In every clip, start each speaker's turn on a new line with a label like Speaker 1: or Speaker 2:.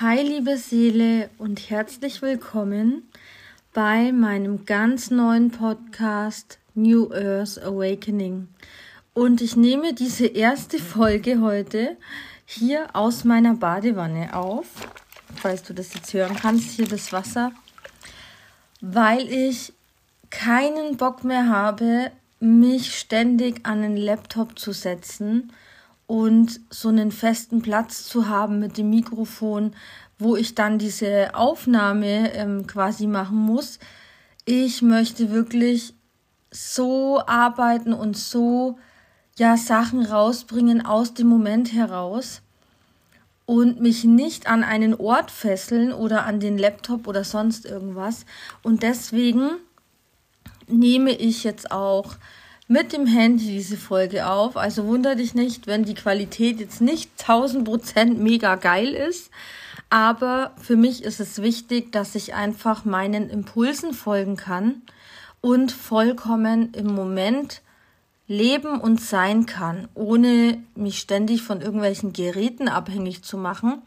Speaker 1: Hi liebe Seele und herzlich willkommen bei meinem ganz neuen Podcast New Earth Awakening. Und ich nehme diese erste Folge heute hier aus meiner Badewanne auf. Falls du das jetzt hören kannst, hier das Wasser. Weil ich keinen Bock mehr habe, mich ständig an den Laptop zu setzen und so einen festen Platz zu haben mit dem Mikrofon, wo ich dann diese Aufnahme ähm, quasi machen muss. Ich möchte wirklich so arbeiten und so ja Sachen rausbringen aus dem Moment heraus und mich nicht an einen Ort fesseln oder an den Laptop oder sonst irgendwas. Und deswegen nehme ich jetzt auch mit dem Handy diese Folge auf. Also wunder dich nicht, wenn die Qualität jetzt nicht 1000% mega geil ist. Aber für mich ist es wichtig, dass ich einfach meinen Impulsen folgen kann und vollkommen im Moment leben und sein kann, ohne mich ständig von irgendwelchen Geräten abhängig zu machen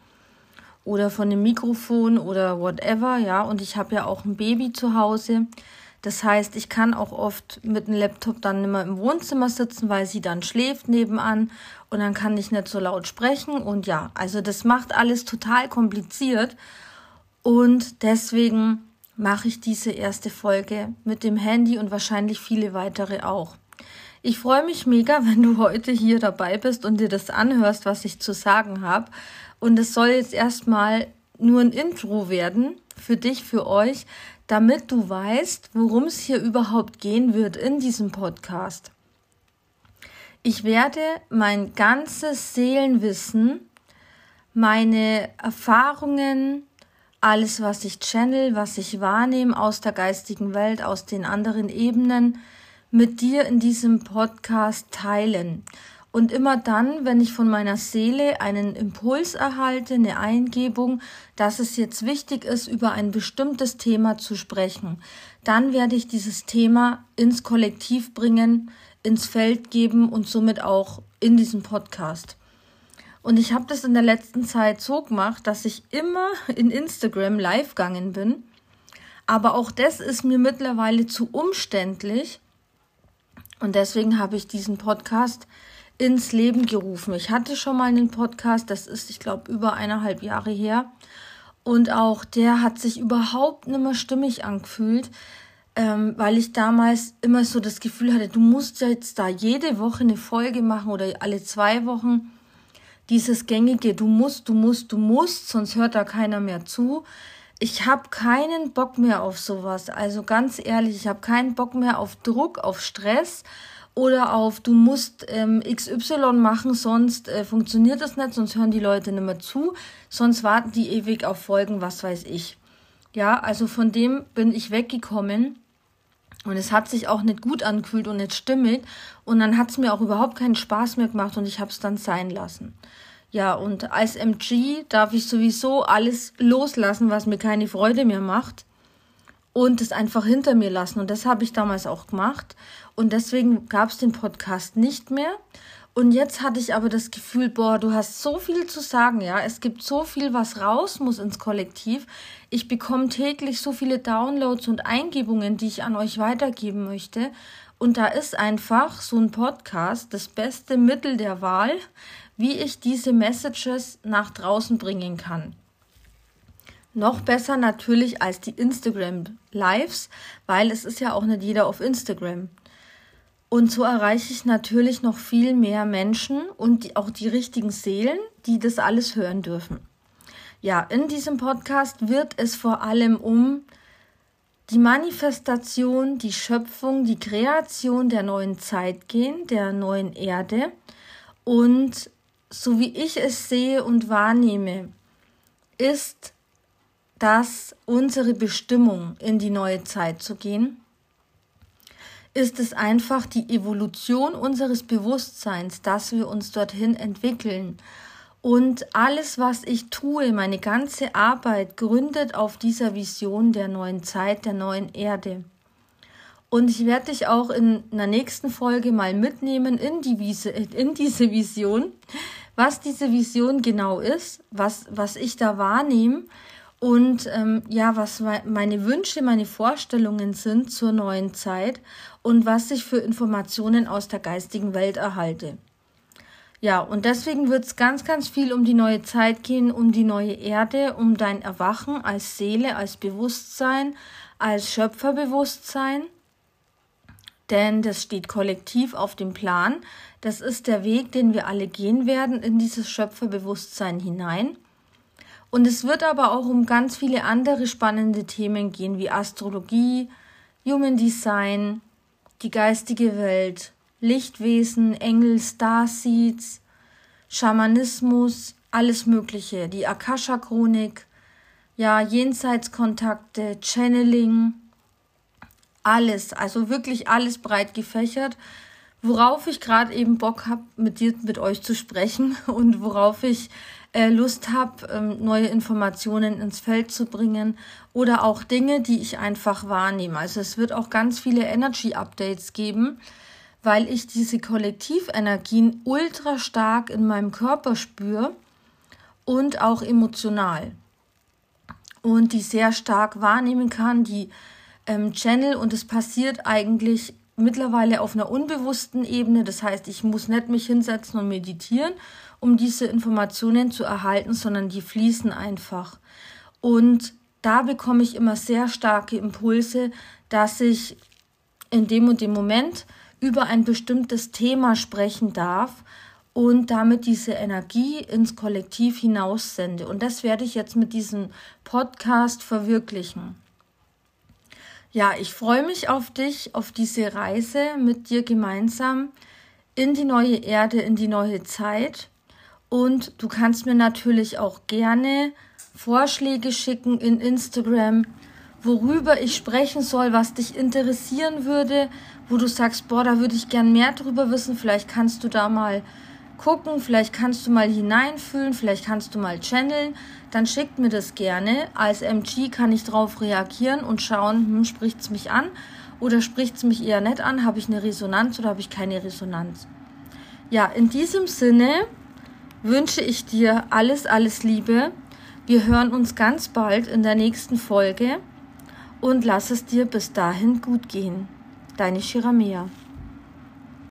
Speaker 1: oder von dem Mikrofon oder whatever, ja. Und ich habe ja auch ein Baby zu Hause. Das heißt, ich kann auch oft mit dem Laptop dann immer im Wohnzimmer sitzen, weil sie dann schläft nebenan und dann kann ich nicht so laut sprechen. Und ja, also das macht alles total kompliziert. Und deswegen mache ich diese erste Folge mit dem Handy und wahrscheinlich viele weitere auch. Ich freue mich mega, wenn du heute hier dabei bist und dir das anhörst, was ich zu sagen habe. Und es soll jetzt erstmal nur ein Intro werden für dich, für euch, damit du weißt, worum es hier überhaupt gehen wird in diesem Podcast. Ich werde mein ganzes Seelenwissen, meine Erfahrungen, alles, was ich channel, was ich wahrnehme aus der geistigen Welt, aus den anderen Ebenen, mit dir in diesem Podcast teilen. Und immer dann, wenn ich von meiner Seele einen Impuls erhalte, eine Eingebung, dass es jetzt wichtig ist, über ein bestimmtes Thema zu sprechen, dann werde ich dieses Thema ins Kollektiv bringen, ins Feld geben und somit auch in diesem Podcast. Und ich habe das in der letzten Zeit so gemacht, dass ich immer in Instagram live gegangen bin. Aber auch das ist mir mittlerweile zu umständlich. Und deswegen habe ich diesen Podcast ins Leben gerufen. Ich hatte schon mal einen Podcast, das ist, ich glaube, über eineinhalb Jahre her. Und auch der hat sich überhaupt nicht mehr stimmig angefühlt, ähm, weil ich damals immer so das Gefühl hatte, du musst jetzt da jede Woche eine Folge machen oder alle zwei Wochen. Dieses gängige, du musst, du musst, du musst, sonst hört da keiner mehr zu. Ich habe keinen Bock mehr auf sowas. Also ganz ehrlich, ich habe keinen Bock mehr auf Druck, auf Stress oder auf du musst ähm, XY machen, sonst äh, funktioniert das nicht, sonst hören die Leute nicht mehr zu, sonst warten die ewig auf Folgen, was weiß ich. Ja, also von dem bin ich weggekommen und es hat sich auch nicht gut angefühlt und nicht stimmig und dann hat es mir auch überhaupt keinen Spaß mehr gemacht und ich habe es dann sein lassen. Ja, und als MG darf ich sowieso alles loslassen, was mir keine Freude mehr macht und es einfach hinter mir lassen. Und das habe ich damals auch gemacht. Und deswegen gab es den Podcast nicht mehr. Und jetzt hatte ich aber das Gefühl, boah, du hast so viel zu sagen, ja. Es gibt so viel, was raus muss ins Kollektiv. Ich bekomme täglich so viele Downloads und Eingebungen, die ich an euch weitergeben möchte. Und da ist einfach so ein Podcast das beste Mittel der Wahl, wie ich diese Messages nach draußen bringen kann. Noch besser natürlich als die Instagram Lives, weil es ist ja auch nicht jeder auf Instagram. Und so erreiche ich natürlich noch viel mehr Menschen und die, auch die richtigen Seelen, die das alles hören dürfen. Ja, in diesem Podcast wird es vor allem um die Manifestation, die Schöpfung, die Kreation der neuen Zeit gehen, der neuen Erde. Und so wie ich es sehe und wahrnehme, ist dass unsere Bestimmung in die neue Zeit zu gehen, ist es einfach die Evolution unseres Bewusstseins, dass wir uns dorthin entwickeln. Und alles, was ich tue, meine ganze Arbeit gründet auf dieser Vision der neuen Zeit, der neuen Erde. Und ich werde dich auch in einer nächsten Folge mal mitnehmen in, die Wiese, in diese Vision, was diese Vision genau ist, was, was ich da wahrnehme und ähm, ja, was meine Wünsche, meine Vorstellungen sind zur neuen Zeit und was ich für Informationen aus der geistigen Welt erhalte. Ja, und deswegen wird es ganz, ganz viel um die neue Zeit gehen, um die neue Erde, um dein Erwachen als Seele, als Bewusstsein, als Schöpferbewusstsein. Denn das steht kollektiv auf dem Plan. Das ist der Weg, den wir alle gehen werden in dieses Schöpferbewusstsein hinein. Und es wird aber auch um ganz viele andere spannende Themen gehen, wie Astrologie, Human Design, die geistige Welt, Lichtwesen, Engel, Starseeds, Schamanismus, alles Mögliche, die Akasha-Chronik, ja, Jenseitskontakte, Channeling, alles, also wirklich alles breit gefächert, worauf ich gerade eben Bock habe, mit dir, mit euch zu sprechen und worauf ich äh, Lust habe, ähm, neue Informationen ins Feld zu bringen oder auch Dinge, die ich einfach wahrnehme. Also es wird auch ganz viele Energy Updates geben, weil ich diese Kollektivenergien ultra stark in meinem Körper spüre und auch emotional. Und die sehr stark wahrnehmen kann, die ähm, Channel und es passiert eigentlich mittlerweile auf einer unbewussten Ebene. Das heißt, ich muss nicht mich hinsetzen und meditieren, um diese Informationen zu erhalten, sondern die fließen einfach. Und da bekomme ich immer sehr starke Impulse, dass ich in dem und dem Moment über ein bestimmtes Thema sprechen darf und damit diese Energie ins Kollektiv hinaussende. Und das werde ich jetzt mit diesem Podcast verwirklichen. Ja, ich freue mich auf dich, auf diese Reise mit dir gemeinsam in die neue Erde, in die neue Zeit. Und du kannst mir natürlich auch gerne Vorschläge schicken in Instagram, worüber ich sprechen soll, was dich interessieren würde, wo du sagst, boah, da würde ich gern mehr drüber wissen. Vielleicht kannst du da mal gucken, vielleicht kannst du mal hineinfühlen, vielleicht kannst du mal channeln. Dann schickt mir das gerne. Als MG kann ich darauf reagieren und schauen, hm, spricht es mich an oder spricht es mich eher nicht an? Habe ich eine Resonanz oder habe ich keine Resonanz? Ja, in diesem Sinne wünsche ich dir alles, alles Liebe. Wir hören uns ganz bald in der nächsten Folge und lass es dir bis dahin gut gehen. Deine Shiramea.